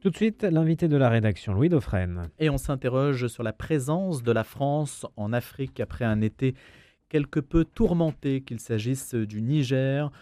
Tout de suite, l'invité de la rédaction, Louis Dauphren. Et on s'interroge sur la présence de la France en Afrique après un été quelque peu tourmenté, qu'il s'agisse du Niger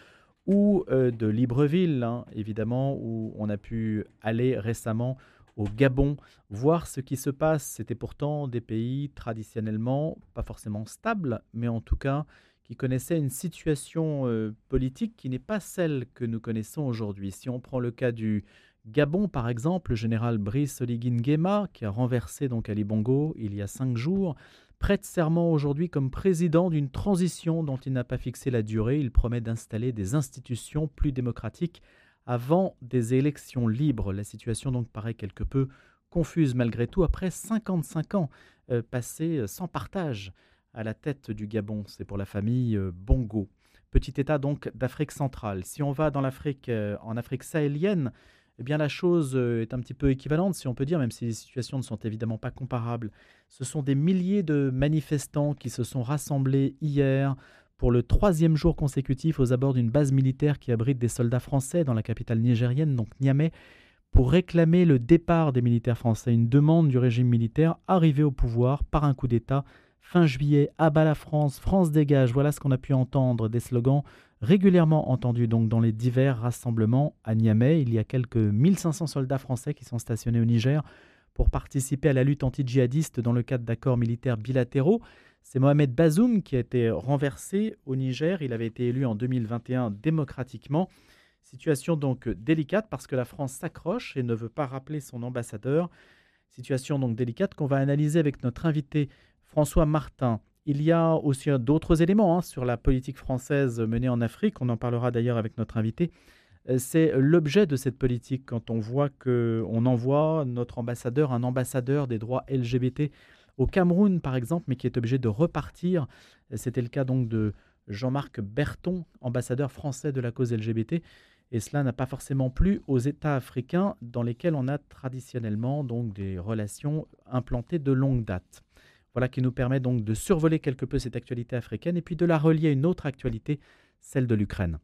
ou euh, de Libreville, hein, évidemment, où on a pu aller récemment au Gabon, voir ce qui se passe. C'était pourtant des pays traditionnellement pas forcément stables, mais en tout cas qui connaissaient une situation euh, politique qui n'est pas celle que nous connaissons aujourd'hui. Si on prend le cas du Gabon, par exemple, le général Brice Oligui Nguema, qui a renversé donc Ali Bongo il y a cinq jours, prête serment aujourd'hui comme président d'une transition dont il n'a pas fixé la durée. Il promet d'installer des institutions plus démocratiques avant des élections libres. La situation donc paraît quelque peu confuse malgré tout après 55 ans euh, passés euh, sans partage à la tête du Gabon. C'est pour la famille euh, Bongo. Petit État donc d'Afrique centrale. Si on va dans l'Afrique, en Afrique sahélienne, eh bien la chose euh, est un petit peu équivalente, si on peut dire, même si les situations ne sont évidemment pas comparables. Ce sont des milliers de manifestants qui se sont rassemblés hier pour le troisième jour consécutif aux abords d'une base militaire qui abrite des soldats français dans la capitale nigérienne, donc Niamey, pour réclamer le départ des militaires français, une demande du régime militaire arrivé au pouvoir par un coup d'État fin juillet, abat la France, France dégage, voilà ce qu'on a pu entendre, des slogans régulièrement entendus donc dans les divers rassemblements à Niamey. Il y a quelques 1500 soldats français qui sont stationnés au Niger pour participer à la lutte anti-djihadiste dans le cadre d'accords militaires bilatéraux. C'est Mohamed Bazoum qui a été renversé au Niger. Il avait été élu en 2021 démocratiquement. Situation donc délicate parce que la France s'accroche et ne veut pas rappeler son ambassadeur. Situation donc délicate qu'on va analyser avec notre invité François Martin. Il y a aussi d'autres éléments hein, sur la politique française menée en Afrique. On en parlera d'ailleurs avec notre invité. Euh, c'est l'objet de cette politique quand on voit qu'on envoie notre ambassadeur, un ambassadeur des droits LGBT au Cameroun par exemple, mais qui est obligé de repartir. C'était le cas donc de Jean-Marc Berton, ambassadeur français de la cause LGBT. Et cela n'a pas forcément plu aux États africains dans lesquels on a traditionnellement donc des relations implantées de longue date. Voilà qui nous permet donc de survoler quelque peu cette actualité africaine et puis de la relier à une autre actualité, celle de l'Ukraine.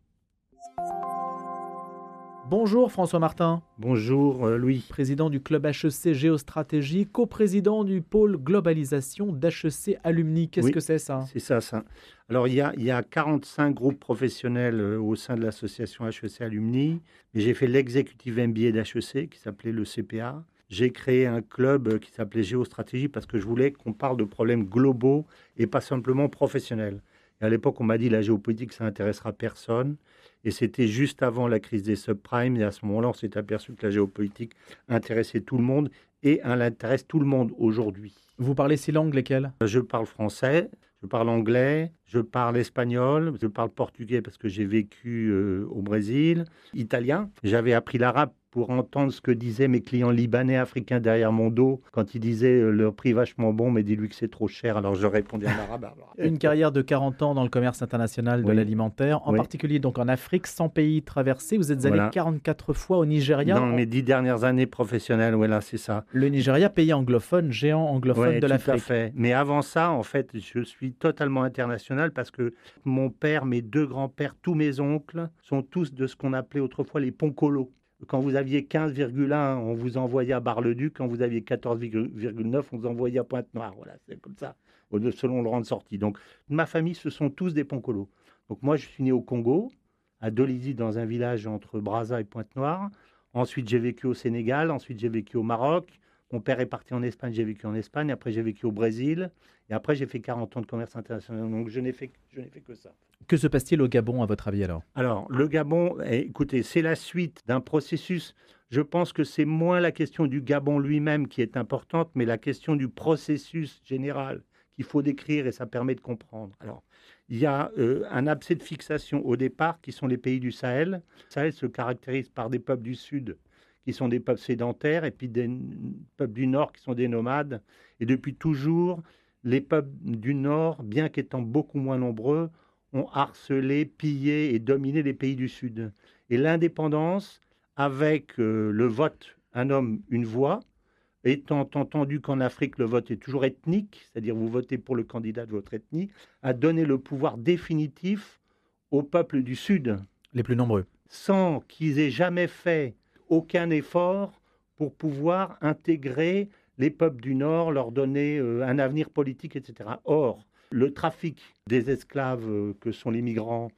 Bonjour François Martin. Bonjour euh, Louis. Président du club HEC Géostratégie, coprésident du pôle globalisation d'HEC Alumni. Qu'est-ce que c'est ça? C'est ça, ça. Alors il y, a, il y a 45 groupes professionnels euh, au sein de l'association HEC Alumni. Mais j'ai fait l'exécutif MBA d'HEC qui s'appelait le CPA j'ai créé un club qui s'appelait Géostratégie parce que je voulais qu'on parle de problèmes globaux et pas simplement professionnels. Et à l'époque, on m'a dit la géopolitique, ça n'intéressera personne. Et c'était juste avant la crise des subprimes. Et à ce moment-là, on s'est aperçu que la géopolitique intéressait tout le monde et elle intéresse tout le monde aujourd'hui. Vous parlez six langues, lesquelles? Je parle français, je parle anglais, je parle espagnol, je parle portugais parce que j'ai vécu euh, au Brésil, italien. J'avais appris l'arabe pour entendre ce que disaient mes clients libanais africains derrière mon dos quand ils disaient euh, leur prix vachement bon, mais dis-lui que c'est trop cher. Alors je répondais en arabe. Une carrière de 40 ans dans le commerce international de l'alimentaire, en particulier donc en Afrique, 100 pays traversés. Vous êtes allé 44 fois au Nigeria. Dans mes dix dernières années professionnelles, voilà, c'est ça. Le Nigeria, pays anglophone, géant anglophone de l'Afrique. Tout à fait. Mais avant ça, en fait, je suis totalement international parce que mon père, mes deux grands-pères, tous mes oncles sont tous de ce qu'on appelait autrefois les poncolos. Quand vous aviez 15,1, on vous envoyait à Bar-le-Duc. Quand vous aviez 14,9, on vous envoyait à Pointe-Noire. Voilà, c'est comme ça, selon le rang de sortie. Donc, ma famille, ce sont tous des poncolos. Donc, moi, je suis né au Congo, à Dolisie, dans un village entre Brazza et Pointe-Noire. Ensuite, j'ai vécu au Sénégal. Ensuite, j'ai vécu au Maroc. Mon père est parti en Espagne, j'ai vécu en Espagne. Après, j'ai vécu au Brésil. Et après, j'ai fait 40 ans de commerce international. Donc, je n'ai fait, je n'ai fait que ça. Que se passe-t-il au Gabon, à votre avis, alors? Alors, le Gabon, eh, écoutez, c'est la suite d'un processus. Je pense que c'est moins la question du Gabon lui-même qui est importante, mais la question du processus général qu'il faut décrire et ça permet de comprendre. Alors, il y a euh, un abcès de fixation au départ qui sont les pays du Sahel. Le Sahel se caractérise par des peuples du Sud qui sont des peuples sédentaires, et puis des peuples du Nord qui sont des nomades. Et depuis toujours, les peuples du Nord, bien qu'étant beaucoup moins nombreux, ont harcelé, pillé et dominé les pays du Sud. Et l'indépendance, avec euh, le vote, un homme, une voix, étant entendu qu'en Afrique, le vote est toujours ethnique, c'est-à-dire vous votez pour le candidat de votre ethnie, a donné le pouvoir définitif aux peuples du Sud. Les plus nombreux. Sans qu'ils aient jamais fait aucun effort pour pouvoir intégrer les peuples du Nord, leur donner euh, un avenir politique, etc. Or, le trafic des esclaves euh, que sont les migrants,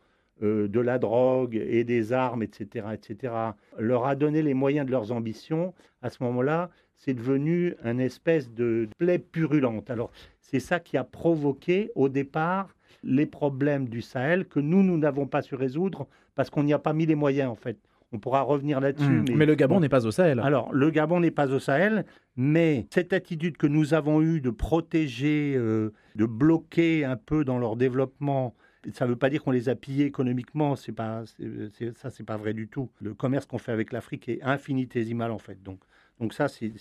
euh, de la drogue et des armes, etc., etc., leur a donné les moyens de leurs ambitions. À ce moment-là, c'est devenu une espèce de plaie purulente. Alors, c'est ça qui a provoqué au départ les problèmes du Sahel que nous, nous n'avons pas su résoudre parce qu'on n'y a pas mis les moyens, en fait. On pourra revenir là-dessus. Mmh. Mais, le Gabon n'est pas au Sahel. Alors, le Gabon n'est pas au Sahel, mais cette attitude que nous avons eue de protéger, euh, de bloquer un peu dans leur développement, ça ne veut pas dire qu'on les a pillés économiquement, c'est pas, c'est, ça c'est pas vrai du tout. Le commerce qu'on fait avec l'Afrique est infinitésimal en fait, donc, donc ça, c'est,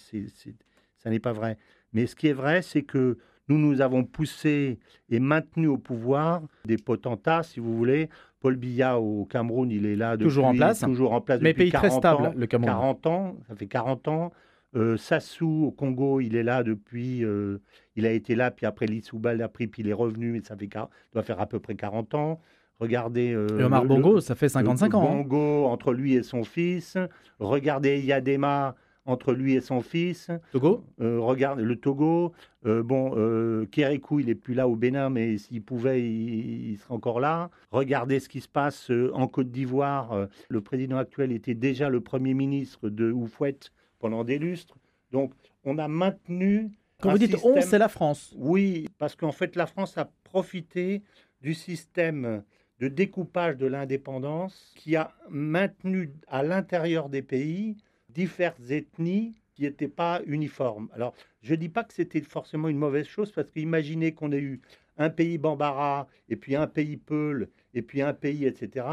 ça n'est pas vrai. Mais ce qui est vrai, c'est que nous nous avons poussé et maintenu au pouvoir des potentats, si vous voulez, Paul Biya au Cameroun, il est là depuis, toujours en place, toujours en place mais depuis pays 40 très stable, ans, le Cameroun. 40 ans, ça fait 40 ans. Euh, Sassou au Congo, il est là depuis, euh, il a été là, puis après Lissouba l'a pris, puis il est revenu, mais ça fait, doit faire à peu près 40 ans. Regardez. Euh, et Omar le- Bongo, le- ça fait 55 le ans. hein. Bongo entre lui et son fils. Regardez Yadema entre lui et son fils. Togo? Euh, regarde le Togo. Euh, bon, euh, Kérékou, il est plus là au Bénin, mais s'il pouvait, il, il serait encore là. Regardez ce qui se passe euh, en Côte d'Ivoire. Le président actuel était déjà le premier ministre de Oufouette pendant des lustres. Donc, on a maintenu. Quand vous dites système- on, c'est la France. oui, parce qu'en fait, la France a profité du système de découpage de l'indépendance qui a maintenu à l'intérieur des pays diverses ethnies qui n'étaient pas uniformes. Alors, je ne dis pas que c'était forcément une mauvaise chose, parce qu'imaginez qu'on ait eu un pays Bambara, et puis un pays Peul, et puis un pays, etc.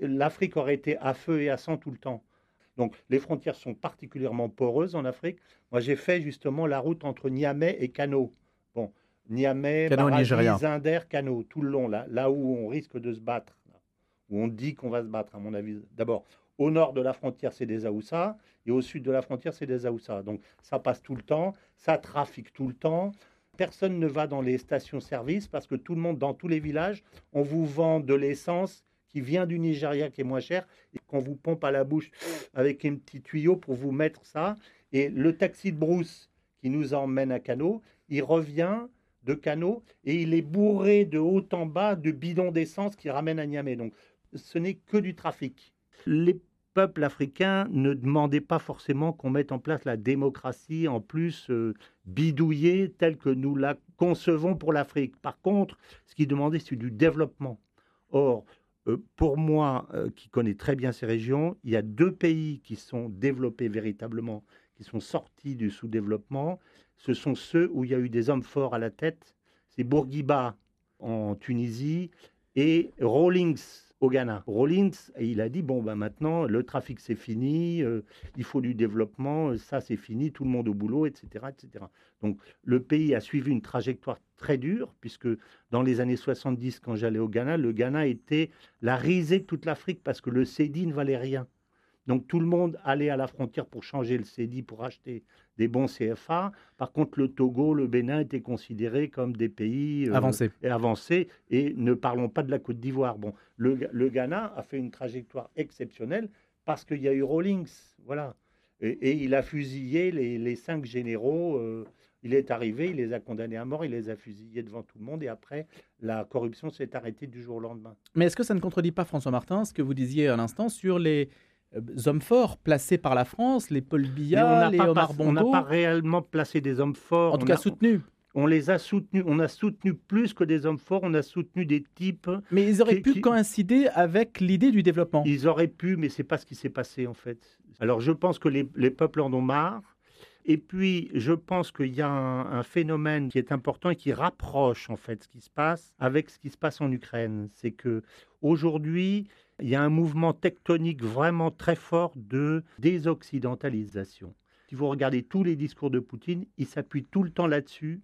L'Afrique aurait été à feu et à sang tout le temps. Donc, les frontières sont particulièrement poreuses en Afrique. Moi, j'ai fait justement la route entre Niamey et Kano. Bon, Niamey, Nigeria. Zinder, Kano, tout le long, là, là où on risque de se battre, là, où on dit qu'on va se battre, à mon avis. D'abord, au nord de la frontière, c'est des Aoussa, et au sud de la frontière, c'est des Aoussa. Donc, ça passe tout le temps, ça trafique tout le temps. Personne ne va dans les stations-service parce que tout le monde, dans tous les villages, on vous vend de l'essence qui vient du Nigeria, qui est moins cher, et qu'on vous pompe à la bouche avec un petit tuyau pour vous mettre ça. Et le taxi de brousse qui nous emmène à Cano, il revient de Cano et il est bourré de haut en bas de bidons d'essence qui ramènent à Niamey. Donc, ce n'est que du trafic. Les peuples africains ne demandaient pas forcément qu'on mette en place la démocratie en plus euh, bidouillée telle que nous la concevons pour l'Afrique. Par contre, ce qu'ils demandaient, c'est du développement. Or, euh, pour moi, euh, qui connais très bien ces régions, il y a deux pays qui sont développés véritablement, qui sont sortis du sous-développement. Ce sont ceux où il y a eu des hommes forts à la tête. C'est Bourguiba en Tunisie et Rawlings au Ghana. Rawlings, il a dit bon ben maintenant le trafic c'est fini, euh, il faut du développement, euh, ça c'est fini, tout le monde au boulot, etc., etc. Donc le pays a suivi une trajectoire très dure puisque dans les années 70 quand j'allais au Ghana, le Ghana était la risée de toute l'Afrique parce que le CEDI ne valait rien. Donc tout le monde allait à la frontière pour changer le CEDI, pour acheter des bons CFA. Par contre, le Togo, le Bénin étaient considérés comme des pays euh, Avancé. et avancés. Et ne parlons pas de la Côte d'Ivoire. Bon, le, Ghana a fait une trajectoire exceptionnelle parce qu'il y a eu Rawlings. Voilà. Et, et il a fusillé les, les cinq généraux. euh, il est arrivé, il les a condamnés à mort, il les a fusillés devant tout le monde. Et après, la corruption s'est arrêtée du jour au lendemain. Mais est-ce que ça ne contredit pas, François Martin, ce que vous disiez à l'instant sur les hommes forts placés par la France, les Paul Biya, les Omar pas- on n'a pas réellement placé des hommes forts. En tout On cas, a- soutenus. on les a soutenus. On a soutenu plus que des hommes forts. On a soutenu des types. Mais ils auraient Qui- pu qui- coïncider avec l'idée du développement. Ils auraient pu, mais c'est pas ce qui s'est passé en fait. Alors je pense que les, les peuples en ont marre. Et puis je pense qu'il y a un, un phénomène qui est important et qui rapproche en fait ce qui se passe avec ce qui se passe en Ukraine. C'est que aujourd'hui il y a un mouvement tectonique vraiment très fort de désoccidentalisation. Si vous regardez tous les discours de Poutine, il s'appuie tout le temps là-dessus.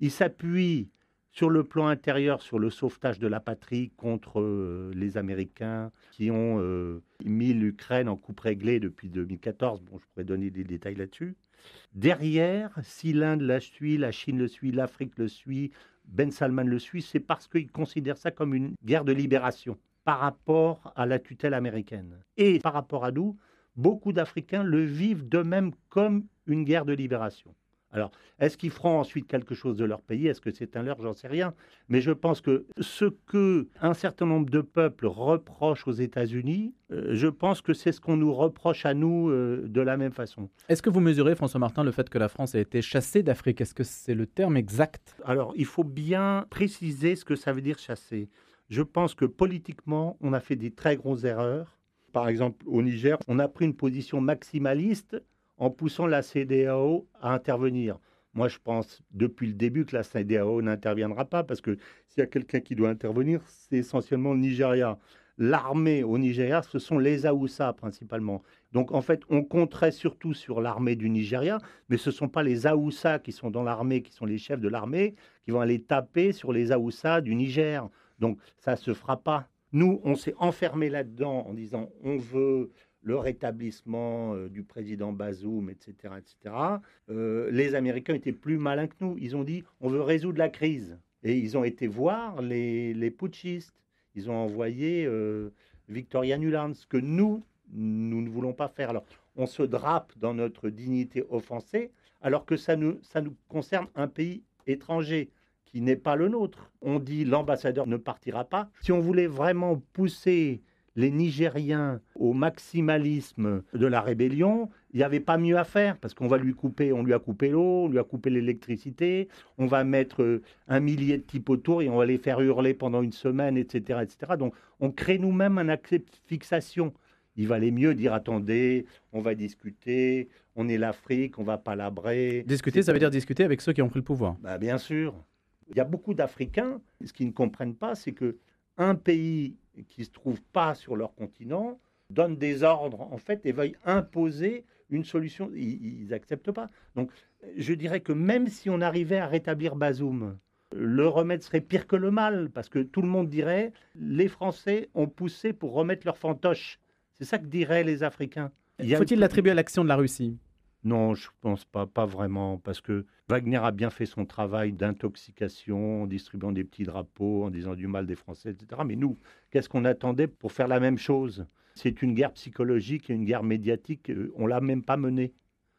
Il s'appuie sur le plan intérieur, sur le sauvetage de la patrie contre euh, les Américains qui ont euh, mis l'Ukraine en coupe réglée depuis 2014. Bon, je pourrais donner des détails là-dessus. Derrière, si l'Inde la suit, la Chine le suit, l'Afrique le suit, Ben Salman le suit, c'est parce qu'ils considèrent ça comme une guerre de libération par rapport à la tutelle américaine. Et par rapport à nous, beaucoup d'Africains le vivent d'eux-mêmes comme une guerre de libération. Alors, est-ce qu'ils feront ensuite quelque chose de leur pays? Est-ce que c'est un leur J'en sais rien. Mais je pense que ce que un certain nombre de peuples reprochent aux États-Unis, euh, je pense que c'est ce qu'on nous reproche à nous euh, de la même façon. Est-ce que vous mesurez, François Martin, le fait que la France a été chassée d'Afrique? Est-ce que c'est le terme exact? Alors, il faut bien préciser ce que ça veut dire chasser. Je pense que politiquement, on a fait des très grosses erreurs. Par exemple, au Niger, on a pris une position maximaliste en poussant la CDAO à intervenir. Moi, je pense depuis le début que la CDAO n'interviendra pas parce que s'il y a quelqu'un qui doit intervenir, c'est essentiellement le Nigeria. L'armée au Nigeria, ce sont les Aoussa principalement. Donc en fait, on compterait surtout sur l'armée du Nigeria, mais ce ne sont pas les Aoussa qui sont dans l'armée, qui sont les chefs de l'armée, qui vont aller taper sur les Aoussa du Niger. Donc ça se fera pas. Nous, on s'est enfermé là-dedans en disant on veut le rétablissement euh, du président Bazoum, etc. etc. Euh, les Américains étaient plus malins que nous. Ils ont dit on veut résoudre la crise. Et ils ont été voir les, les putschistes. Ils ont envoyé euh, Victoria Nuland, ce que nous, nous ne voulons pas faire. Alors, on se drape dans notre dignité offensée, alors que ça nous, ça nous concerne un pays étranger qui n'est pas le nôtre. On dit l'ambassadeur ne partira pas. Si on voulait vraiment pousser les Nigériens au maximalisme de la rébellion, il n'y avait pas mieux à faire parce qu'on va lui couper, on lui a coupé l'eau, on lui a coupé l'électricité, on va mettre euh, un millier de types autour et on va les faire hurler pendant une semaine, etc., etc. Donc on crée nous-mêmes un accès de fixation. Il valait mieux dire attendez, on va discuter, on est l'Afrique, on va palabrer. Discuter, ça veut dire discuter avec ceux qui ont pris le pouvoir. Bah, bien sûr. Il y a beaucoup d'Africains, ce qu'ils ne comprennent pas, c'est que un pays qui ne se trouvent pas sur leur continent donnent des ordres, en fait, et veuillent imposer une solution. Ils n'acceptent pas. Donc, je dirais que même si on arrivait à rétablir Bazoum, le remède serait pire que le mal, parce que tout le monde dirait les Français ont poussé pour remettre leur fantoche. C'est ça que diraient les Africains. Faut-il l'attribuer à l'action de la Russie? Non, je ne pense pas, pas vraiment, parce que Wagner a bien fait son travail d'intoxication en distribuant des petits drapeaux, en disant du mal des Français, etc. Mais nous, qu'est-ce qu'on attendait pour faire la même chose? C'est une guerre psychologique et une guerre médiatique, euh, on l'a même pas menée.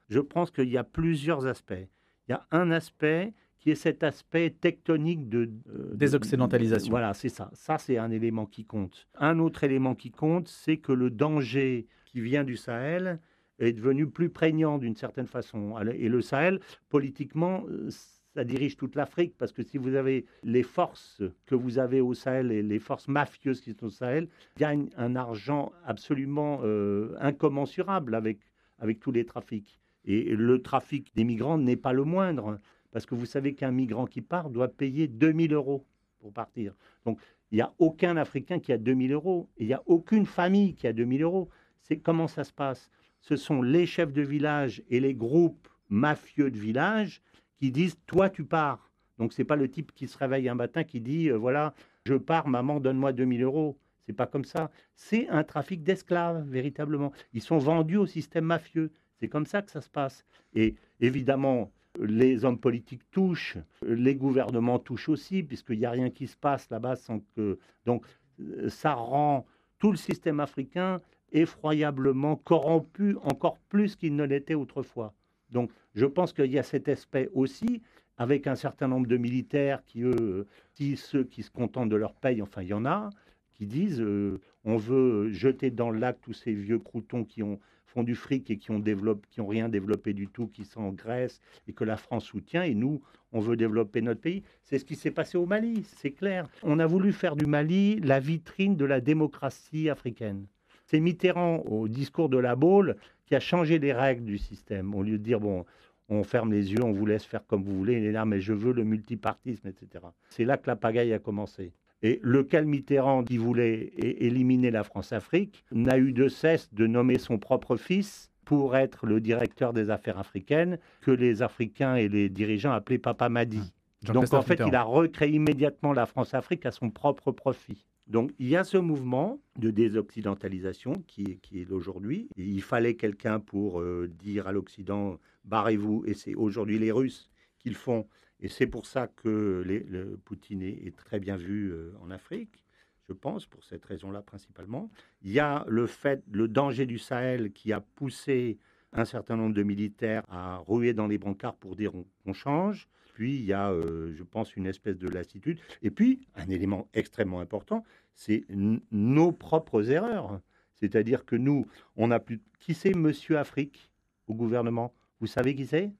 Je pense qu'il y a plusieurs aspects. Il y a un aspect qui est cet aspect tectonique de... Euh, Désoccidentalisation. voilà, c'est ça. Ça, c'est un élément qui compte. Un autre élément qui compte, c'est que le danger qui vient du Sahel, est devenu plus prégnant d'une certaine façon. Et le Sahel, politiquement, euh, ça dirige toute l'Afrique, parce que si vous avez les forces que vous avez au Sahel et les forces mafieuses qui sont au Sahel, gagnent un argent absolument euh, incommensurable avec, avec tous les trafics. Et le trafic des migrants n'est pas le moindre, parce que vous savez qu'un migrant qui part doit payer 2000 euros pour partir. Donc, il n'y a aucun Africain qui a 2000 euros, il n'y a aucune famille qui a 2000 euros. C'est comment ça se passe? Ce sont les chefs de village et les groupes mafieux de village qui disent Toi, tu pars. Donc, ce n'est pas le type qui se réveille un matin qui dit euh, Voilà, je pars, maman, donne-moi 2000 euros. C'est pas comme ça. C'est un trafic d'esclaves, véritablement. Ils sont vendus au système mafieux. C'est comme ça que ça se passe. Et évidemment, les hommes politiques touchent, les gouvernements touchent aussi, puisqu'il n'y a rien qui se passe là-bas sans que. Donc, euh, ça rend tout le système africain effroyablement corrompu encore plus qu'il ne l'était autrefois. Donc je pense qu'il y a cet aspect aussi, avec un certain nombre de militaires qui, eux, si ceux qui se contentent de leur paye, enfin il y en a, qui disent euh, on veut jeter dans le lac tous ces vieux croutons qui ont, font du fric et qui ont, qui ont rien développé du tout, qui sont en Grèce et que la France soutient, et nous, on veut développer notre pays. C'est ce qui s'est passé au Mali, c'est clair. On a voulu faire du Mali la vitrine de la démocratie africaine. C'est Mitterrand, au discours de la Baule, qui a changé les règles du système. Au lieu de dire, bon, on ferme les yeux, on vous laisse faire comme vous voulez, il est là, mais je veux le multipartisme, etc. C'est là que la pagaille a commencé. Et lequel Mitterrand, qui voulait éliminer la France-Afrique, n'a eu de cesse de nommer son propre fils pour être le directeur des affaires africaines, que les Africains et les dirigeants appelaient Papa Madi. Donc en fait, il a recréé immédiatement la France-Afrique à son propre profit. Donc il y a ce mouvement de désoccidentalisation qui est, qui est aujourd'hui. Il fallait quelqu'un pour euh, dire à l'Occident, barrez-vous, et c'est aujourd'hui les Russes qui le font. Et c'est pour ça que le Poutine est, très bien vu euh, en Afrique. je pense, pour cette raison-là principalement. Il y a le fait, le danger du Sahel qui a poussé un certain nombre de militaires à ruer dans les brancards pour dire on, change. Puis il y a, euh, je pense, une espèce de lassitude. Et puis, un élément extrêmement important, c'est nos propres erreurs. C'est-à-dire que nous, on a plus. Qui c'est Monsieur Afrique au gouvernement? Vous savez qui c'est?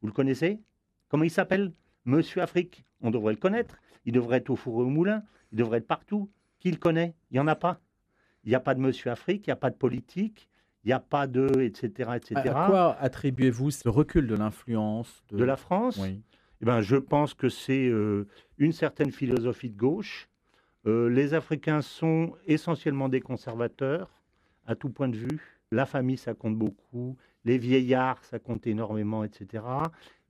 Vous le connaissez? Comment il s'appelle? Monsieur Afrique. On devrait le connaître. Il devrait être au four et au moulin. Il devrait être partout. Qui le connaît? Il n'y en a pas. Il n'y a pas de Monsieur Afrique, il n'y a pas de politique, il n'y a pas de, etc., etc. À, quoi attribuez-vous ce recul de l'influence de... la France oui. eh ben, Je pense que c'est euh, une certaine philosophie de gauche. Euh, les Africains sont essentiellement des conservateurs, à tout point de vue. La famille, ça compte beaucoup. Les vieillards, ça compte énormément, etc.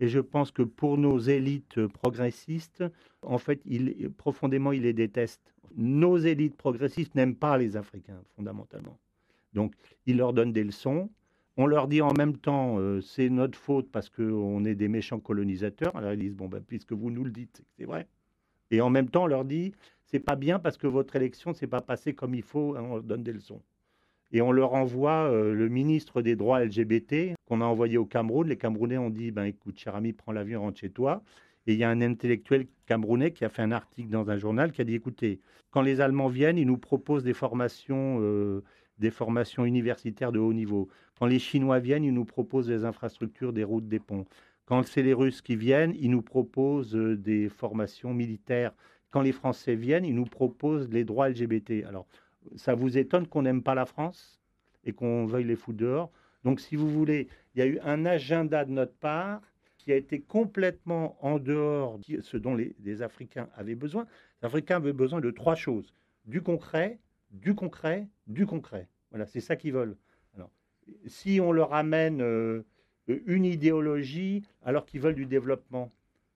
Et je pense que pour nos élites progressistes, en fait, il, profondément, ils les détestent. Nos élites progressistes n'aiment pas les Africains, fondamentalement. Donc, ils leur donnent des leçons. On leur dit en même temps, euh, c'est notre faute parce qu'on est des méchants colonisateurs. Alors ils disent, bon, ben, puisque vous nous le dites, c'est vrai. Et en même temps, on leur dit, c'est pas bien parce que votre élection ne s'est pas passée comme il faut, on leur donne des leçons. Et on leur envoie euh, le ministre des droits LGBT qu'on a envoyé au Cameroun. Les Camerounais ont dit, ben, écoute, cher ami, prends l'avion, rentre chez toi. Et il y a un intellectuel camerounais qui a fait un article dans un journal qui a dit, écoutez, quand les Allemands viennent, ils nous proposent des formations euh, des formations universitaires de haut niveau. Quand les Chinois viennent, ils nous proposent des infrastructures, des routes, des ponts. Quand c'est les Russes qui viennent, ils nous proposent euh, des formations militaires. Quand les Français viennent, ils nous proposent les droits LGBT. Alors, ça vous étonne qu'on n'aime pas la France et qu'on veuille les foutre dehors? Donc, si vous voulez, il y a eu un agenda de notre part qui a été complètement en dehors de ce dont les, les Africains avaient besoin. Les Africains avaient besoin de trois choses. Du concret, du concret, du concret. Voilà, c'est ça qu'ils veulent. Alors, si on leur amène euh, une idéologie alors qu'ils veulent du développement,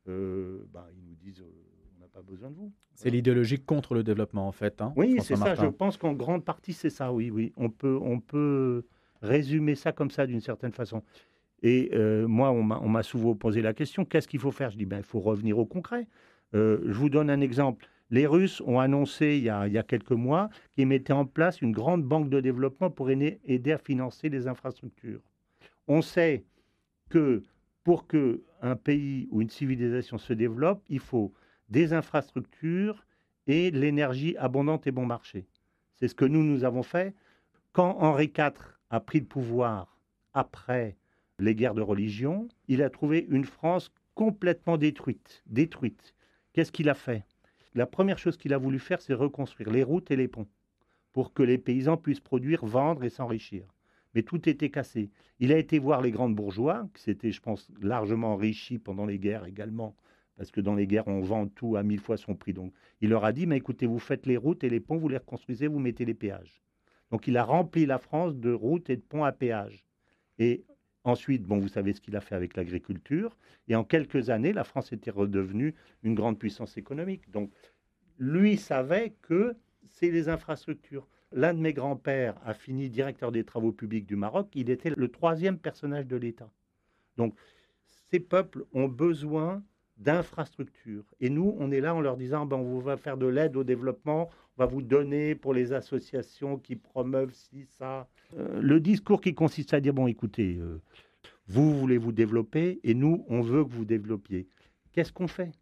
euh, bah, ils nous disent euh, on n'a pas besoin de vous. C'est l'idéologie contre le développement en fait. Hein, oui, c'est ça. Je pense qu'en grande partie c'est ça. Oui, oui. On peut, on peut résumer ça comme ça d'une certaine façon. Et moi, on m'a souvent posé la question qu'est-ce qu'il faut faire? Je dis ben, il faut revenir au concret. je vous donne un exemple. Les Russes ont annoncé il y, a, quelques mois qu'ils mettaient en place une grande banque de développement pour aider à financer les infrastructures. On sait que pour qu'un pays ou une civilisation se développe, il faut des infrastructures et l'énergie abondante et bon marché. C'est ce que nous, nous avons fait. Quand Henri IV a pris le pouvoir après les guerres de religion, il a trouvé une France complètement détruite. Détruite. Qu'est-ce qu'il a fait? La première chose qu'il a voulu faire, c'est reconstruire les routes et les ponts pour que les paysans puissent produire, vendre et s'enrichir. Mais tout était cassé. Il a été voir les grandes bourgeois, qui s'étaient, je pense, largement enrichis pendant les guerres également, parce que dans les guerres, on vend tout à mille fois son prix. Donc, il leur a dit, mais écoutez, vous faites les routes et les ponts, vous les reconstruisez, vous mettez les péages. Donc, il a rempli la France de routes et de ponts à péage. Ensuite, bon, vous savez ce qu'il a fait avec l'agriculture. Et en quelques années, la France était redevenue une grande puissance économique. Donc, lui savait que c'est les infrastructures. L'un de mes grands-pères a fini directeur des travaux publics du Maroc. Il était le troisième personnage de l'État. Donc, ces peuples ont besoin d'infrastructures. Et nous, on est là en leur disant, ben, on va faire de l'aide au développement, on va vous donner pour les associations qui promeuvent ci, ça. Euh, le discours qui consiste à dire, bon, écoutez, euh, vous voulez vous développer et nous, on veut que vous développiez. Qu'est-ce qu'on fait?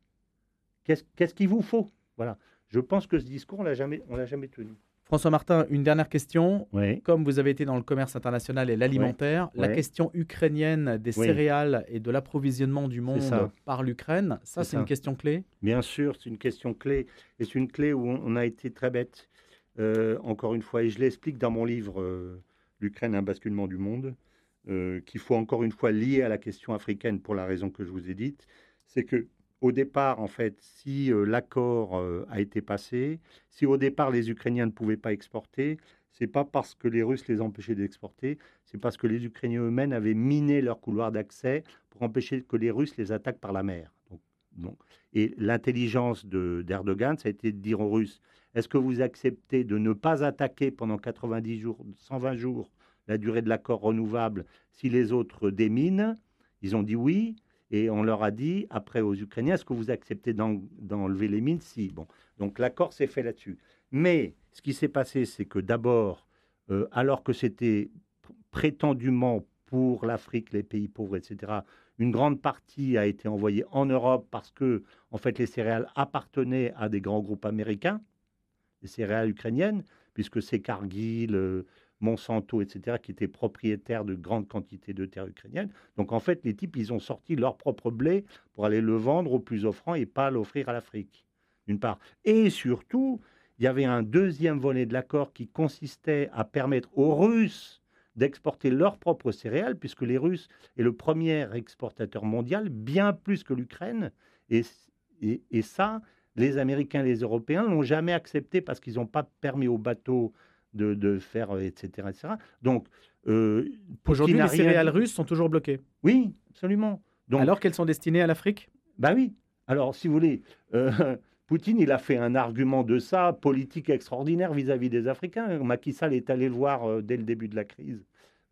Qu'est-ce qu'il vous faut? Voilà. Je pense que ce discours, on on l'a jamais tenu. François Martin, une dernière question. Comme vous avez été dans le commerce international et l'alimentaire, la question ukrainienne des céréales et de l'approvisionnement du monde par l'Ukraine, ça c'est une question clé? Bien sûr, c'est une question clé. Et c'est une clé où on a été très bête, euh, encore une fois. Et je l'explique dans mon livre euh, L'Ukraine, un basculement du monde. Euh, qu'il faut encore une fois lier à la question africaine pour la raison que je vous ai dite, c'est que au départ, en fait, si l'accord a été passé, si au départ les Ukrainiens ne pouvaient pas exporter, c'est pas parce que les Russes les empêchaient d'exporter, c'est parce que les Ukrainiens eux-mêmes avaient miné leur couloir d'accès pour empêcher que les Russes les attaquent par la mer. Donc, Et l'intelligence d'Erdogan, ça a été de dire aux Russes est-ce que vous acceptez de ne pas attaquer pendant 90 jours, 120 jours la durée de l'accord renouvelable si les autres déminent? Ils ont dit oui. Et on leur a dit, après aux Ukrainiens, est-ce que vous acceptez d'enlever les mines? Si. Bon. Donc l'accord s'est fait là-dessus. Mais ce qui s'est passé, c'est que d'abord, euh, alors que c'était prétendument pour l'Afrique, les pays pauvres, etc., une grande partie a été envoyée en Europe parce que, en fait, les céréales appartenaient à des grands groupes américains, les céréales ukrainiennes, puisque c'est Cargill, euh, Monsanto, etc., qui étaient propriétaires de grandes quantités de terres ukrainiennes. Donc, en fait, les types, ils ont sorti leur propre blé pour aller le vendre au plus offrant et pas l'offrir à l'Afrique, d'une part. Et surtout, il y avait un deuxième volet de l'accord qui consistait à permettre aux Russes d'exporter leurs propres céréales, puisque les Russes est le premier exportateur mondial, bien plus que l'Ukraine. Et, et, ça, les Américains et les Européens n'ont jamais accepté parce qu'ils n'ont pas permis aux bateaux de, de faire, etc. etc. Donc, euh, aujourd'hui, les céréales russes sont toujours bloquées. Oui, absolument. Donc, Alors qu'elles sont destinées à l'Afrique? Bah oui. Alors, si vous voulez, euh, Poutine, il a fait un argument de ça, politique extraordinaire vis-à-vis des Africains. Macky Sall est allé le voir euh, dès le début de la crise.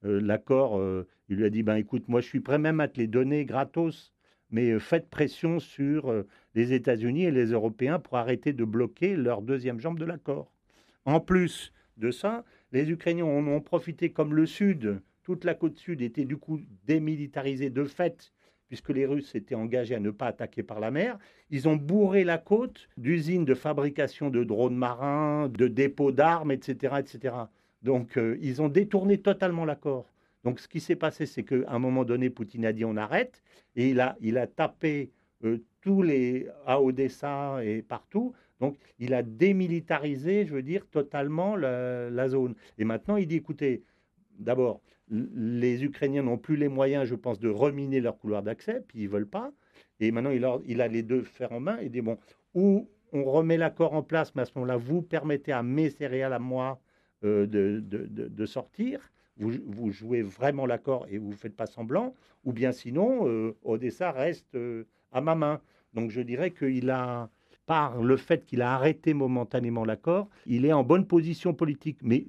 Euh, l'accord, il lui a dit, ben écoute, moi je suis prêt même à te les donner gratos, mais faites pression sur les États-Unis et les Européens pour arrêter de bloquer leur deuxième jambe de l'accord. En plus de ça, les Ukrainiens en ont profité comme le Sud, toute la côte sud était du coup démilitarisée de fait puisque les Russes s'étaient engagés à ne pas attaquer par la mer. Ils ont bourré la côte d'usines de fabrication de drones marins, de dépôts d'armes, etc., etc. Donc, euh, ils ont détourné totalement l'accord. Donc, ce qui s'est passé, c'est qu'à un moment donné, Poutine a dit on arrête, et il a, il a tapé euh, tous les à Odessa et partout. Donc, il a démilitarisé, je veux dire, totalement la, zone. Et maintenant, il dit écoutez, d'abord, les Ukrainiens n'ont plus les moyens, je pense, de reminer leur couloir d'accès, puis ils veulent pas. Et maintenant, il a, les deux fers en main et dit bon, ou on remet l'accord en place, mais à ce moment-là, vous permettez à mes céréales, à moi, euh, de, sortir. Vous, vous, jouez vraiment l'accord et vous ne faites pas semblant, ou bien sinon, euh, Odessa reste euh, à ma main. Donc je dirais qu'il a, par le fait qu'il a arrêté momentanément l'accord, il est en bonne position politique. Mais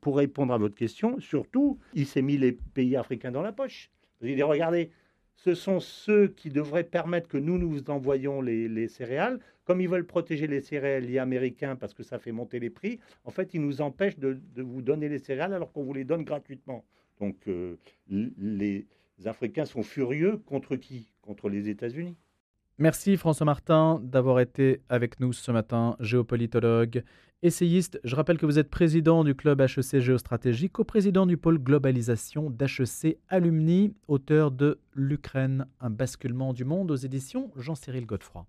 pour répondre à votre question, surtout, il s'est mis les pays africains dans la poche. Il dit, regardez, ce sont ceux qui devraient permettre que nous nous envoyions les, céréales. Comme ils veulent protéger les céréaliers américains parce que ça fait monter les prix, en fait, ils nous empêchent de, vous donner les céréales alors qu'on vous les donne gratuitement. Donc, euh, les Africains sont furieux contre qui? Contre les États-Unis. Merci François Martin d'avoir été avec nous ce matin, géopolitologue, essayiste. Je rappelle que vous êtes président du club HEC Géostratégie, co-président du pôle globalisation d'HEC Alumni, auteur de L'Ukraine, un basculement du monde aux éditions Jean-Cyril Godefroy.